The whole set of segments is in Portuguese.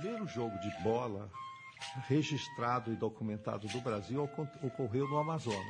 primeiro jogo de bola registrado e documentado do Brasil ocorreu no Amazonas.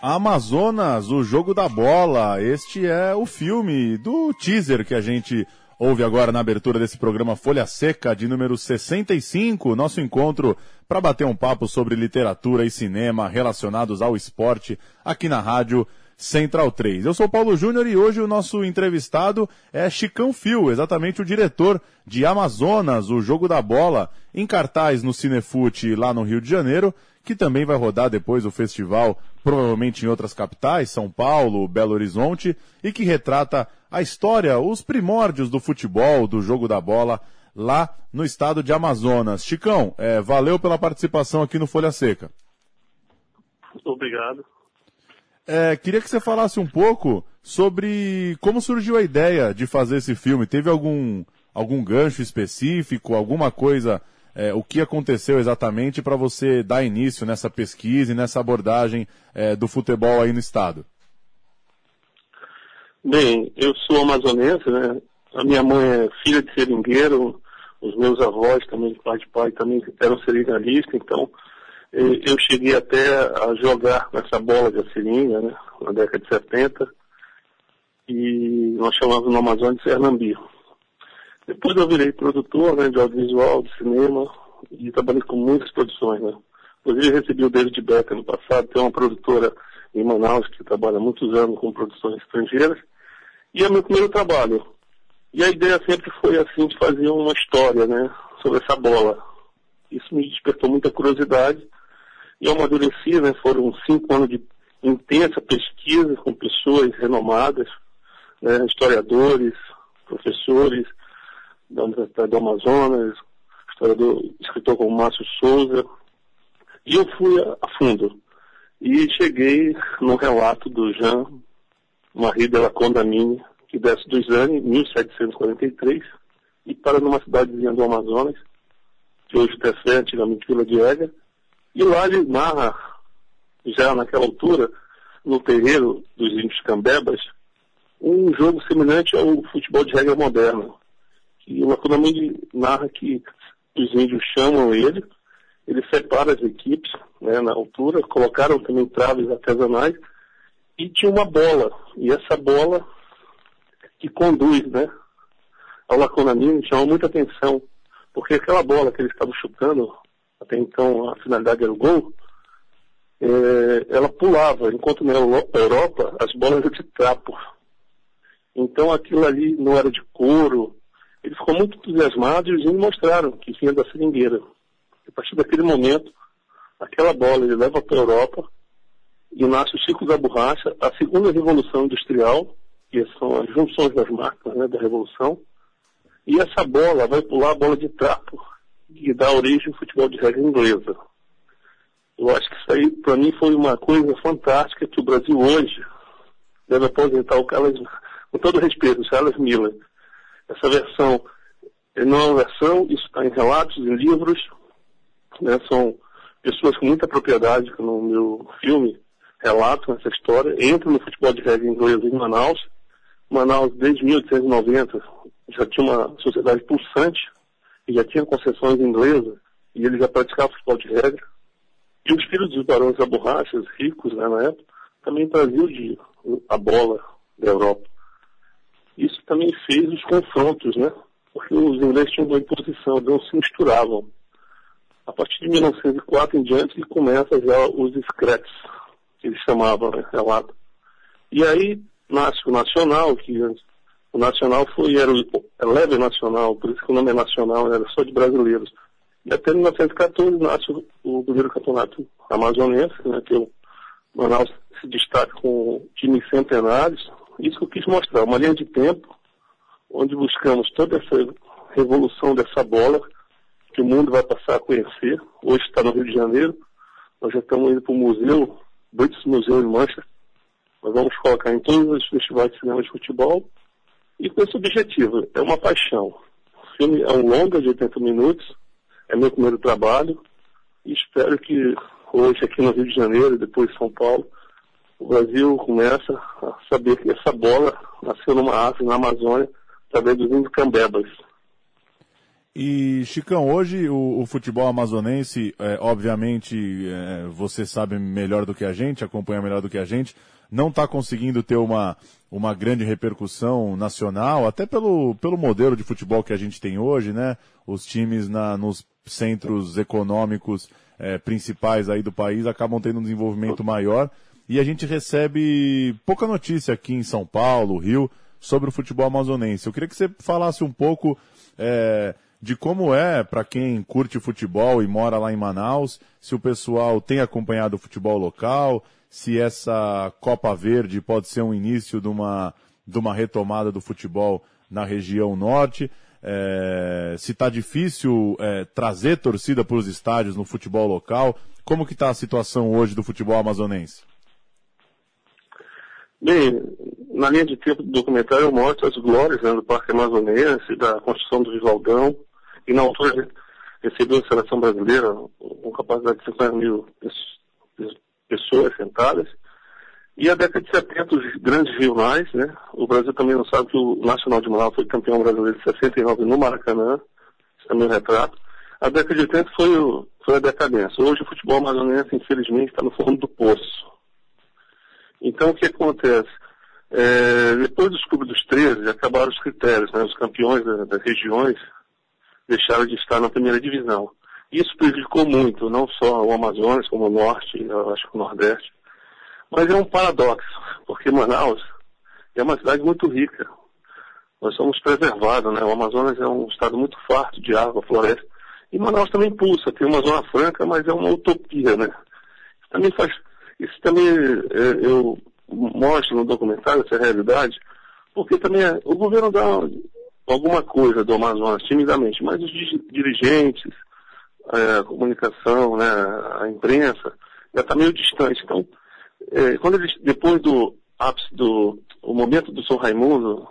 Amazonas, o jogo da bola. Este é o filme do teaser que a gente ouve agora na abertura desse programa Folha Seca de número 65, nosso encontro para bater um papo sobre literatura e cinema relacionados ao esporte aqui na rádio Central 3. Eu sou Paulo Júnior e hoje o nosso entrevistado é Chicão Fio, exatamente o diretor de Amazonas, o jogo da bola, em cartaz no Cinefute lá no Rio de Janeiro, que também vai rodar depois o festival, provavelmente em outras capitais, São Paulo, Belo Horizonte, e que retrata a história, os primórdios do futebol, do jogo da bola, lá no estado de Amazonas. Chicão, é, valeu pela participação aqui no Folha Seca. Obrigado. É, queria que você falasse um pouco sobre como surgiu a ideia de fazer esse filme. Teve algum, algum gancho específico, alguma coisa, é, o que aconteceu exatamente para você dar início nessa pesquisa e nessa abordagem é, do futebol aí no estado? Bem, eu sou amazonense, né? A minha mãe é filha de seringueiro, os meus avós também, pai de pai, também eram seringanistas, então eu cheguei até a jogar com essa bola de seringa, né, na década de 70, e nós chamávamos no Amazonas de Sernambi. Depois eu virei produtor né, de audiovisual, de cinema, e trabalhei com muitas produções. Né. Inclusive recebi o David Becker no passado, tem uma produtora em Manaus que trabalha muitos anos com produções estrangeiras, e é meu primeiro trabalho. E a ideia sempre foi assim de fazer uma história, né, sobre essa bola. Isso me despertou muita curiosidade e eu amadureci, né, foram cinco anos de intensa pesquisa com pessoas renomadas, né, historiadores, professores da Universidade do Amazonas, historiador, escritor como Márcio Souza, e eu fui a, fundo. E cheguei no relato do Jean Marie de la Condamine, que desce anos, em 1743, e para numa cidadezinha do Amazonas, que hoje é antigamente Vila de Éga, e lá ele narra, já naquela altura, no terreiro dos índios cambebas, um jogo semelhante ao futebol de regra moderna. E o Akunamide narra que os índios chamam ele, ele separa as equipes né, na altura, colocaram também traves artesanais e tinha uma bola. E essa bola que conduz né, ao Lacunamine chama muita atenção, porque aquela bola que eles estavam chutando até então a finalidade era o gol, é, ela pulava, enquanto na Europa as bolas eram de trapo. Então aquilo ali não era de couro. Ele ficou muito entusiasmado e os índios mostraram que vinha da seringueira. A partir daquele momento, aquela bola ele leva para a Europa e nasce o ciclo da borracha, a segunda revolução industrial, que são as junções das marcas né, da revolução. E essa bola vai pular a bola de trapo, e dá origem ao futebol de regra inglesa. Eu acho que isso aí, para mim, foi uma coisa fantástica que o Brasil hoje deve aposentar o Carlos, com todo respeito, o Carlos Miller. Essa versão não é uma versão, isso está em relatos, em livros, né, são pessoas com muita propriedade que no meu filme relatam essa história, entram no futebol de regra inglesa em Manaus. Manaus, desde 1890, já tinha uma sociedade pulsante, que já tinha concessões inglesas, e ele já praticava futebol de regra. E os filhos dos barões da borracha, ricos né, na época, também traziam de, a bola da Europa. Isso também fez os confrontos, né? Porque os ingleses tinham uma imposição, não se misturavam. A partir de 1904 em diante, começa já os discretos, que eles chamavam, né, relato. E aí nasce o Nacional, que o Nacional foi, era o é leve nacional, por isso que o nome é nacional, era só de brasileiros. E até 1914 nasce o, o primeiro campeonato amazonense, né, que o Manaus se destaca com times centenários. Isso que eu quis mostrar, uma linha de tempo, onde buscamos toda essa revolução dessa bola, que o mundo vai passar a conhecer. Hoje está no Rio de Janeiro, nós já estamos indo para o museu, British Museum em Mancha. Nós vamos colocar em todos os festivais de cinema de futebol e com esse objetivo, é uma paixão. filme é um longa de 80 minutos, é meu primeiro trabalho, e espero que hoje aqui no Rio de Janeiro, depois São Paulo, o Brasil começa a saber que essa bola nasceu numa árvore na Amazônia, através dos índios cambebas. E, Chicão, hoje o, o futebol amazonense, é, obviamente, é, você sabe melhor do que a gente, acompanha melhor do que a gente, não está conseguindo ter uma, uma grande repercussão nacional, até pelo, pelo modelo de futebol que a gente tem hoje, né? Os times na, nos centros econômicos é, principais aí do país acabam tendo um desenvolvimento maior e a gente recebe pouca notícia aqui em São Paulo, Rio, sobre o futebol amazonense. Eu queria que você falasse um pouco é, de como é para quem curte futebol e mora lá em Manaus, se o pessoal tem acompanhado o futebol local, se essa Copa Verde pode ser um início de uma, de uma retomada do futebol na região norte, é, se está difícil é, trazer torcida para os estádios no futebol local, como que está a situação hoje do futebol amazonense? Bem, na linha de tempo do documentário eu mostro as glórias né, do Parque Amazonense, da construção do Visaldão, e na altura recebeu a seleção brasileira com capacidade de 50 mil pessoas sentadas. E a década de 70, os grandes rivais, né? O Brasil também não sabe que o Nacional de Manaus foi campeão brasileiro de 69 no Maracanã, é um retrato. A década de 80 foi, o, foi a decadência. Hoje o futebol amazonense, infelizmente, está no fundo do poço. Então o que acontece? É, depois dos clubes dos 13, acabaram os critérios, né? Os campeões das regiões deixaram de estar na primeira divisão. Isso prejudicou muito, não só o Amazonas, como o Norte, eu acho que o Nordeste. Mas é um paradoxo, porque Manaus é uma cidade muito rica. Nós somos preservados, né? O Amazonas é um estado muito farto de água, floresta. E Manaus também pulsa, tem uma zona franca, mas é uma utopia, né? Isso também faz. Isso também é, eu mostro no documentário essa realidade, porque também é, o governo dá alguma coisa do Amazonas timidamente, mas os dirigentes, é, a comunicação, né, a imprensa, já está meio distante. Então, quando eles, depois do ápice do o momento do São Raimundo,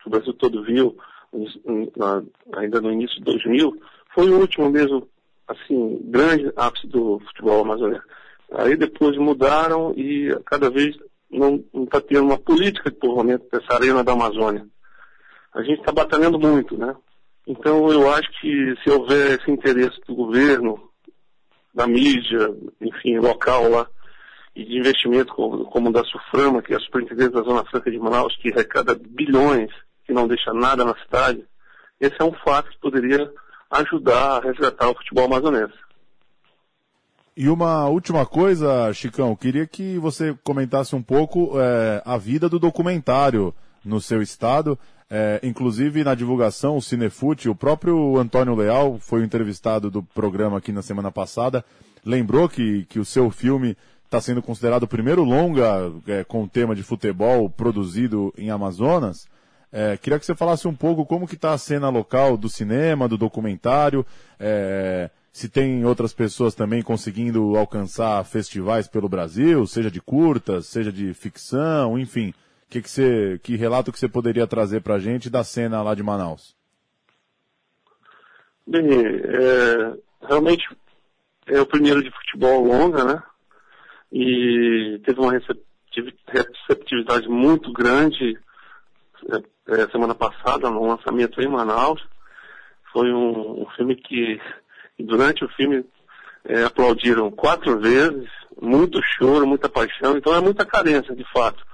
que o Brasil todo viu, ainda no início de 2000, foi o último mesmo, assim, grande ápice do futebol amazonense. Aí depois mudaram e cada vez não está tendo uma política de povoamento dessa arena da Amazônia. A gente está batalhando muito, né? Então eu acho que se houver esse interesse do governo, da mídia, enfim, local lá, e de investimento como, como da Suframa, que é a Superintendência da Zona Franca de Manaus, que arrecada bilhões, que não deixa nada na cidade, esse é um fato que poderia ajudar a resgatar o futebol amazonense. E uma última coisa, Chicão, queria que você comentasse um pouco é, a vida do documentário no seu estado. É, inclusive na divulgação, o Cinefute, o próprio Antônio Leal foi o entrevistado do programa aqui na semana passada, lembrou que, que o seu filme está sendo considerado o primeiro longa é, com o tema de futebol produzido em Amazonas. É, queria que você falasse um pouco como que está a cena local do cinema, do documentário, é, se tem outras pessoas também conseguindo alcançar festivais pelo Brasil, seja de curtas, seja de ficção, enfim que, que, você, que relato que você poderia trazer para a gente da cena lá de Manaus? Bem, é, realmente é o primeiro de futebol longa, né? E teve uma receptividade muito grande é, é, semana passada no lançamento em Manaus. Foi um, um filme que, durante o filme, é, aplaudiram quatro vezes, muito choro, muita paixão, então é muita carência, de fato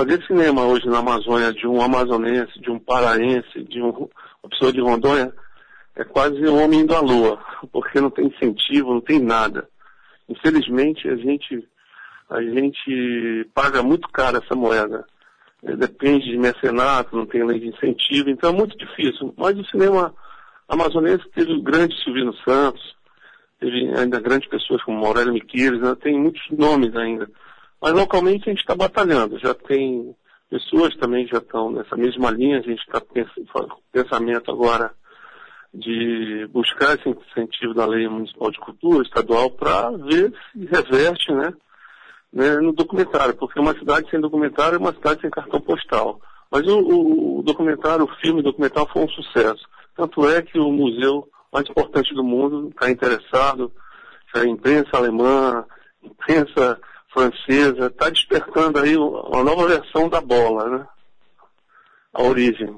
fazer cinema hoje na Amazônia de um amazonense, de um paraense, de um, uma pessoa de Rondônia, é quase um homem indo à lua, porque não tem incentivo, não tem nada. Infelizmente, a gente, a gente paga muito caro essa moeda. É, depende de mecenato, não tem lei de incentivo, então é muito difícil. Mas o cinema amazonense teve o grande Silvino Santos, teve ainda grandes pessoas como Aurélio Miqueires, né? tem muitos nomes ainda. Mas localmente a gente está batalhando, já tem pessoas também já estão nessa mesma linha, a gente está com pensamento agora de buscar esse incentivo da lei municipal de cultura estadual para ver se reverte né, né, no documentário, porque uma cidade sem documentário é uma cidade sem cartão postal. Mas o, o documentário, o filme documental foi um sucesso. Tanto é que o museu mais importante do mundo está interessado, a imprensa alemã, imprensa francesa, está despertando aí uma nova versão da bola, né? A origem.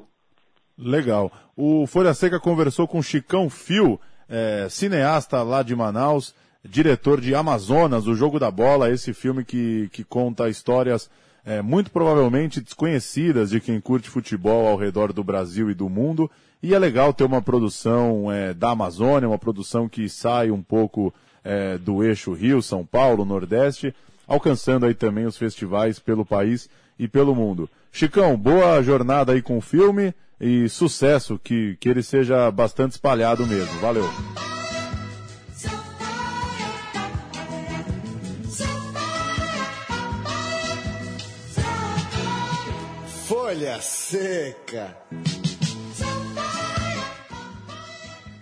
Legal. O Folha Seca conversou com Chicão Fio, é, cineasta lá de Manaus, diretor de Amazonas, o Jogo da Bola, esse filme que, que conta histórias é, muito provavelmente desconhecidas de quem curte futebol ao redor do Brasil e do mundo. E é legal ter uma produção é, da Amazônia, uma produção que sai um pouco é, do eixo Rio, São Paulo, Nordeste, alcançando aí também os festivais pelo país e pelo mundo. Chicão, boa jornada aí com o filme e sucesso, que, que ele seja bastante espalhado mesmo. Valeu! Folha Seca.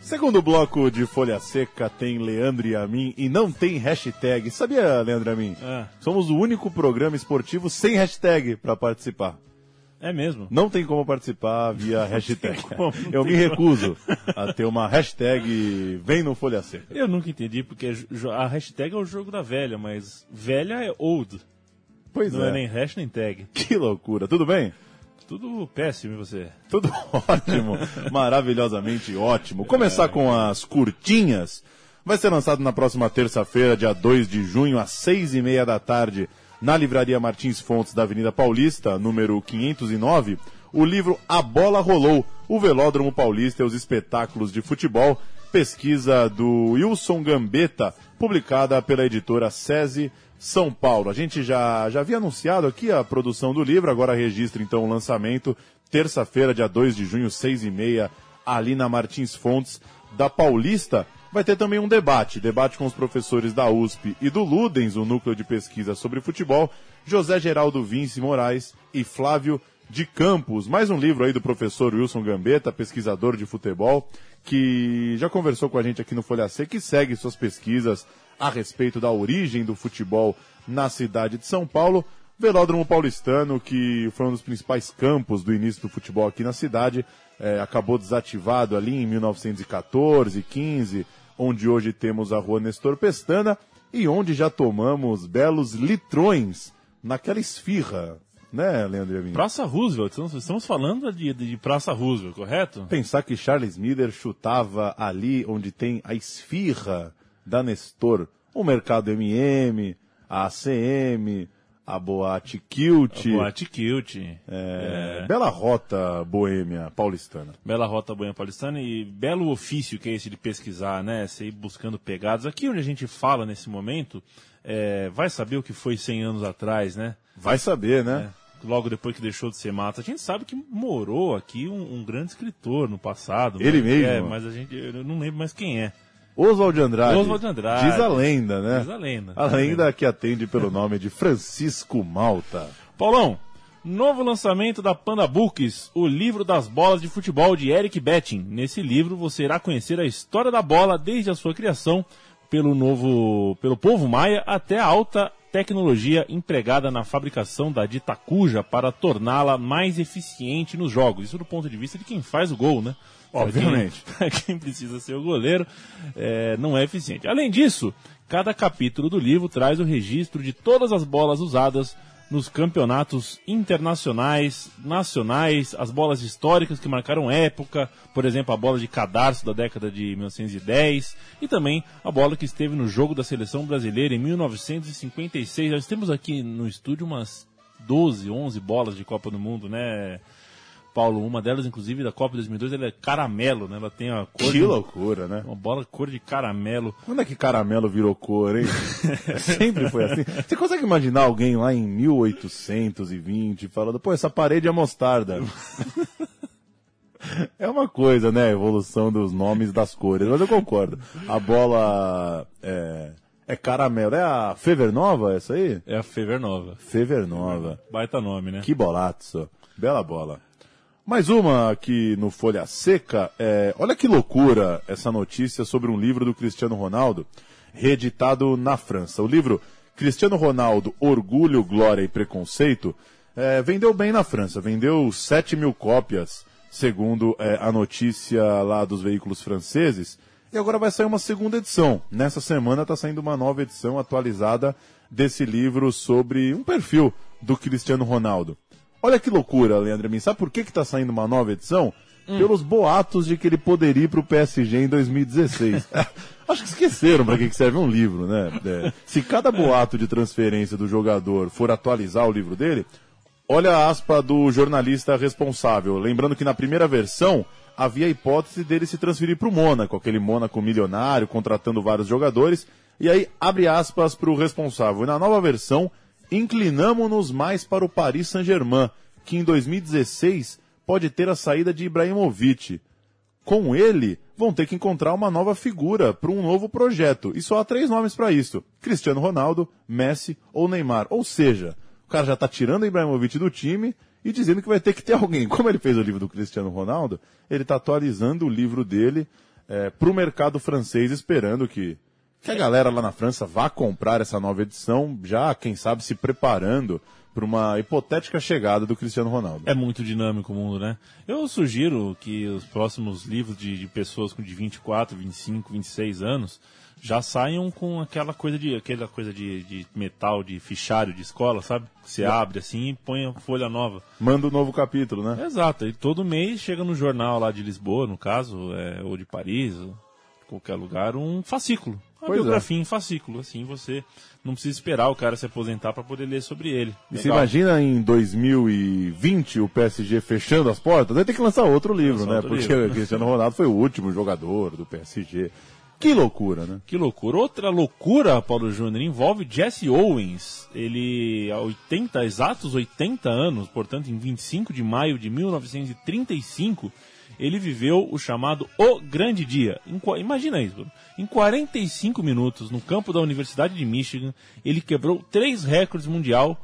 Segundo bloco de Folha Seca tem Leandro e a mim e não tem hashtag. Sabia, Leandro e a mim? É. Somos o único programa esportivo sem hashtag para participar. É mesmo? Não tem como participar via hashtag. como, não Eu me como. recuso a ter uma hashtag Vem no Folha Seca. Eu nunca entendi, porque jo- a hashtag é o jogo da velha, mas velha é old. Pois não é. é. nem hash nem tag. Que loucura. Tudo bem? Tudo péssimo em você. Tudo ótimo, maravilhosamente ótimo. Começar com as curtinhas. Vai ser lançado na próxima terça-feira, dia 2 de junho, às seis e meia da tarde, na Livraria Martins Fontes da Avenida Paulista, número 509, o livro A Bola Rolou, o Velódromo Paulista e os espetáculos de futebol, pesquisa do Wilson Gambetta, publicada pela editora SESI São Paulo. A gente já, já havia anunciado aqui a produção do livro, agora registra então o lançamento, terça-feira, dia 2 de junho, seis e meia, ali na Martins Fontes da Paulista. Vai ter também um debate, debate com os professores da USP e do Ludens, o núcleo de pesquisa sobre futebol, José Geraldo Vince Moraes e Flávio de Campos. Mais um livro aí do professor Wilson Gambetta, pesquisador de futebol, que já conversou com a gente aqui no Folha C, que segue suas pesquisas a respeito da origem do futebol na cidade de São Paulo. Velódromo Paulistano, que foi um dos principais campos do início do futebol aqui na cidade, eh, acabou desativado ali em 1914, 15, onde hoje temos a rua Nestor Pestana e onde já tomamos belos litrões naquela esfirra, né, Leandro Yamin? Praça Roosevelt, estamos- estamos falando de, de Praça Roosevelt, correto? Pensar que Charles Miller chutava ali onde tem a esfirra da Nestor, o Mercado MM, a ACM, a Boate Kilt, Boate Kilt. é, Bela Rota Boêmia Paulistana. Bela Rota Boa Paulistana e belo ofício que é esse de pesquisar, né? Você ir buscando pegadas. Aqui onde a gente fala nesse momento, é, vai saber o que foi 100 anos atrás, né? Vai saber, né? É, Logo depois que deixou de ser mata. A gente sabe que morou aqui um, um grande escritor no passado. Ele mas- mesmo? É, mas a gente, eu não lembro mais quem é. Oswald de Andrade. Oswald de Andrade. Diz a lenda, né? Diz a lenda. A lenda que atende pelo nome de Francisco Malta. Paulão, novo lançamento da Panda Books, o livro das bolas de futebol de Eric Betting. Nesse livro você irá conhecer a história da bola desde a sua criação pelo novo, pelo povo maia até a alta tecnologia empregada na fabricação da dita cuja para torná-la mais eficiente nos jogos. Isso do ponto de vista de quem faz o gol, né? Obviamente. Quem, quem precisa ser o goleiro, é, não é eficiente. Além disso, cada capítulo do livro traz o registro de todas as bolas usadas nos campeonatos internacionais, nacionais, as bolas históricas que marcaram época, por exemplo, a bola de cadarço da década de 1910 e também a bola que esteve no jogo da seleção brasileira em 1956. Nós temos aqui no estúdio umas 12, 11 bolas de Copa do Mundo, né? Paulo, uma delas, inclusive, da Copa de 2002, ela é caramelo, né? Ela tem a cor Que de, loucura, né? uma bola cor de caramelo. Quando é que caramelo virou cor, hein? Sempre foi assim. Você consegue imaginar alguém lá em 1820 falando, pô, essa parede é mostarda? É uma coisa, né? A evolução dos nomes das cores, mas eu concordo. A bola é, é caramelo. É a Fever Nova essa aí? É a Fever Nova. Fever Nova. Baita nome, né? Que bolaço. Bela bola. Mais uma aqui no Folha Seca. É, olha que loucura essa notícia sobre um livro do Cristiano Ronaldo, reeditado na França. O livro Cristiano Ronaldo, Orgulho, Glória e Preconceito é, vendeu bem na França. Vendeu 7 mil cópias segundo é, a notícia lá dos veículos franceses. E agora vai sair uma segunda edição. Nessa semana está saindo uma nova edição atualizada desse livro sobre um perfil do Cristiano Ronaldo. Olha que loucura, Leandro Amin. Sabe por que está saindo uma nova edição? Hum. Pelos boatos de que ele poderia ir para o PSG em 2016. Acho que esqueceram para que serve um livro, né? É. Se cada boato de transferência do jogador for atualizar o livro dele, olha a aspa do jornalista responsável. Lembrando que na primeira versão havia a hipótese dele se transferir para o Mônaco, aquele Mônaco milionário, contratando vários jogadores. E aí, abre aspas para o responsável. E na nova versão, inclinamos-nos mais para o Paris Saint-Germain, que em 2016 pode ter a saída de Ibrahimovic. Com ele, vão ter que encontrar uma nova figura para um novo projeto. E só há três nomes para isso: Cristiano Ronaldo, Messi ou Neymar. Ou seja, o cara já está tirando Ibrahimovic do time e dizendo que vai ter que ter alguém. Como ele fez o livro do Cristiano Ronaldo, ele está atualizando o livro dele é, para o mercado francês, esperando que, que a galera lá na França vá comprar essa nova edição, já, quem sabe, se preparando para uma hipotética chegada do Cristiano Ronaldo. É muito dinâmico o mundo, né? Eu sugiro que os próximos livros de, de pessoas com de 24, 25, 26 anos já saiam com aquela coisa de aquela coisa de, de metal de fichário de escola, sabe? Você abre assim e põe a folha nova. Manda um novo capítulo, né? Exato. E todo mês chega no jornal lá de Lisboa, no caso, é, ou de Paris, qualquer lugar, um fascículo. Uma pois é. biografia é. em fascículo, assim você não precisa esperar o cara se aposentar para poder ler sobre ele. E se imagina em 2020 o PSG fechando as portas, vai ter que lançar outro livro, lançar né? Outro Porque livro. o Cristiano Ronaldo foi o último jogador do PSG. Que loucura, né? Que loucura. Outra loucura, Paulo Júnior, envolve Jesse Owens. Ele, há 80, exatos 80 anos, portanto, em 25 de maio de 1935, ele viveu o chamado O Grande Dia. Em, imagina isso, Bruno. Em 45 minutos, no campo da Universidade de Michigan, ele quebrou três recordes mundial,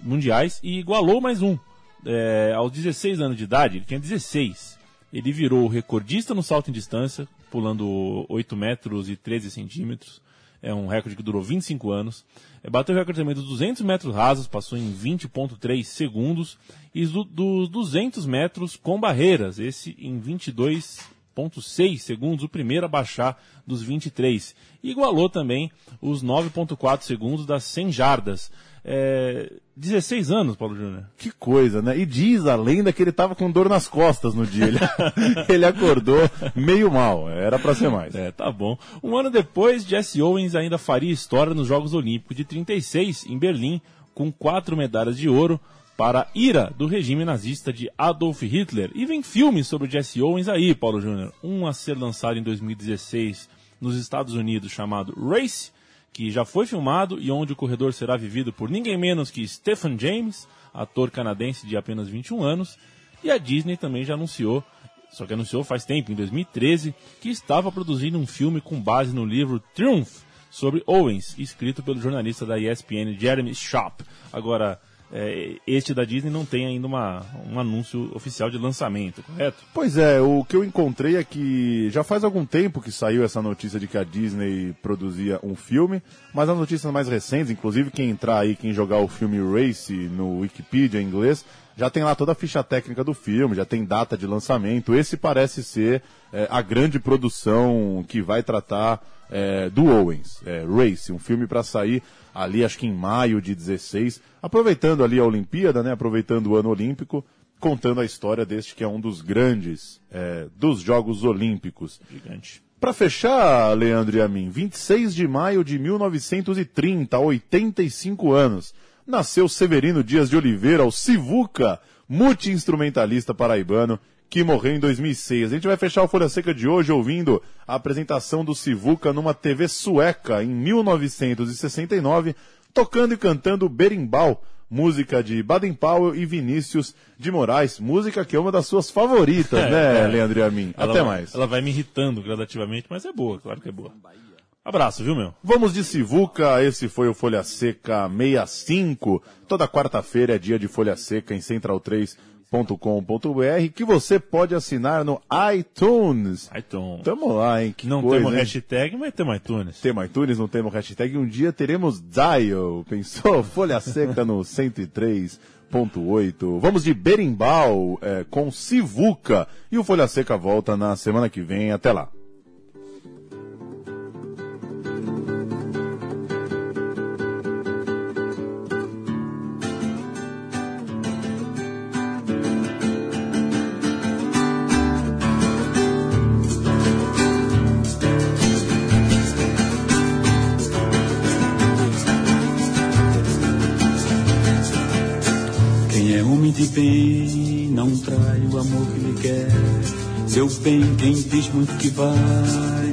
mundiais e igualou mais um. É, aos 16 anos de idade, ele tinha 16. Ele virou recordista no salto em distância, pulando 8 metros e 13 centímetros. É um recorde que durou 25 anos. É, bateu o recorde também dos 200 metros rasos, passou em 20,3 segundos. E do, dos 200 metros com barreiras, esse em 22,6 segundos, o primeiro a baixar dos 23. E igualou também os 9,4 segundos das 100 jardas. É, 16 anos, Paulo Júnior. Que coisa, né? E diz a lenda que ele estava com dor nas costas no dia. Ele, ele acordou meio mal. Era para ser mais. É, tá bom. Um ano depois, Jesse Owens ainda faria história nos Jogos Olímpicos de 36, em Berlim, com quatro medalhas de ouro para a ira do regime nazista de Adolf Hitler. E vem filme sobre o Jesse Owens aí, Paulo Júnior. Um a ser lançado em 2016 nos Estados Unidos chamado Race que já foi filmado e onde o corredor será vivido por ninguém menos que Stephen James, ator canadense de apenas 21 anos, e a Disney também já anunciou, só que anunciou faz tempo, em 2013, que estava produzindo um filme com base no livro Triumph sobre Owens, escrito pelo jornalista da ESPN Jeremy Schaap. Agora, é, este da Disney não tem ainda uma, um anúncio oficial de lançamento, correto? Pois é, o que eu encontrei é que já faz algum tempo que saiu essa notícia de que a Disney produzia um filme, mas as notícias mais recentes, inclusive quem entrar aí, quem jogar o filme Race no Wikipedia em inglês, já tem lá toda a ficha técnica do filme, já tem data de lançamento. Esse parece ser é, a grande produção que vai tratar é, do Owens, é, Race, um filme para sair ali acho que em maio de 16, aproveitando ali a Olimpíada, né, aproveitando o ano olímpico, contando a história deste que é um dos grandes é, dos Jogos Olímpicos. Gigante. Para fechar, Leandro e a mim, 26 de maio de 1930, 85 anos, nasceu Severino Dias de Oliveira, o Sivuca, multi-instrumentalista paraibano, que morreu em 2006. A gente vai fechar o Folha Seca de hoje ouvindo a apresentação do Sivuca numa TV sueca em 1969, tocando e cantando Berimbau, música de Baden Powell e Vinícius de Moraes, música que é uma das suas favoritas, é, né, é. Leandro e a mim? Até vai, mais. Ela vai me irritando gradativamente, mas é boa, claro que é boa. Abraço, viu, meu? Vamos de Sivuca, esse foi o Folha Seca 65. Toda quarta-feira é dia de Folha Seca em Central 3 com.br que você pode assinar no iTunes. iTunes. Tamo lá, hein? Que não coisa, temos hein? hashtag, mas temos iTunes. Temos iTunes, não temos hashtag. Um dia teremos Dial. Pensou? Folha Seca no 103 90.8. Vamos de Berimbau é, com Sivuca. E o Folha Seca volta na semana que vem. Até lá. Bem não trai o amor que lhe quer. Seu bem, quem diz muito que vai,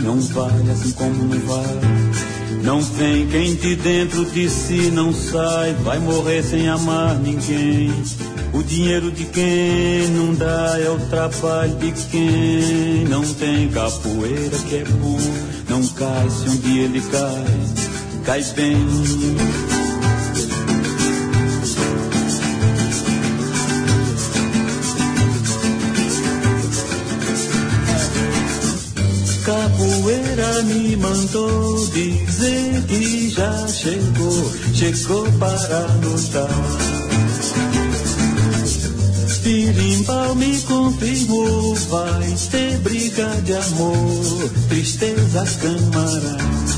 não vai assim como não vai. Não vem quem de dentro de si não sai, vai morrer sem amar ninguém. O dinheiro de quem não dá é o trabalho de quem não tem capoeira que é bom. Não cai se um dia ele cai, cai bem. Me mandou dizer que já chegou, chegou para lutar. Pirimbau me confirmou, vai ter briga de amor, tristeza camarada.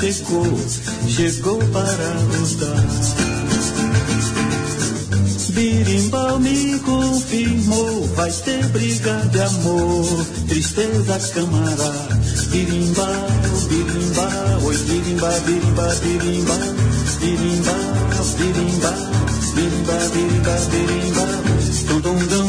Chegou, chegou para lutar. Birimbau me confirmou, vai ter briga de amor, tristeza camarada. Birimbau, birimbau, oi birimbau, birimbau, birimbau, birimbau, birimbau, birimbau, birimbau, birimbau, dum dum dum.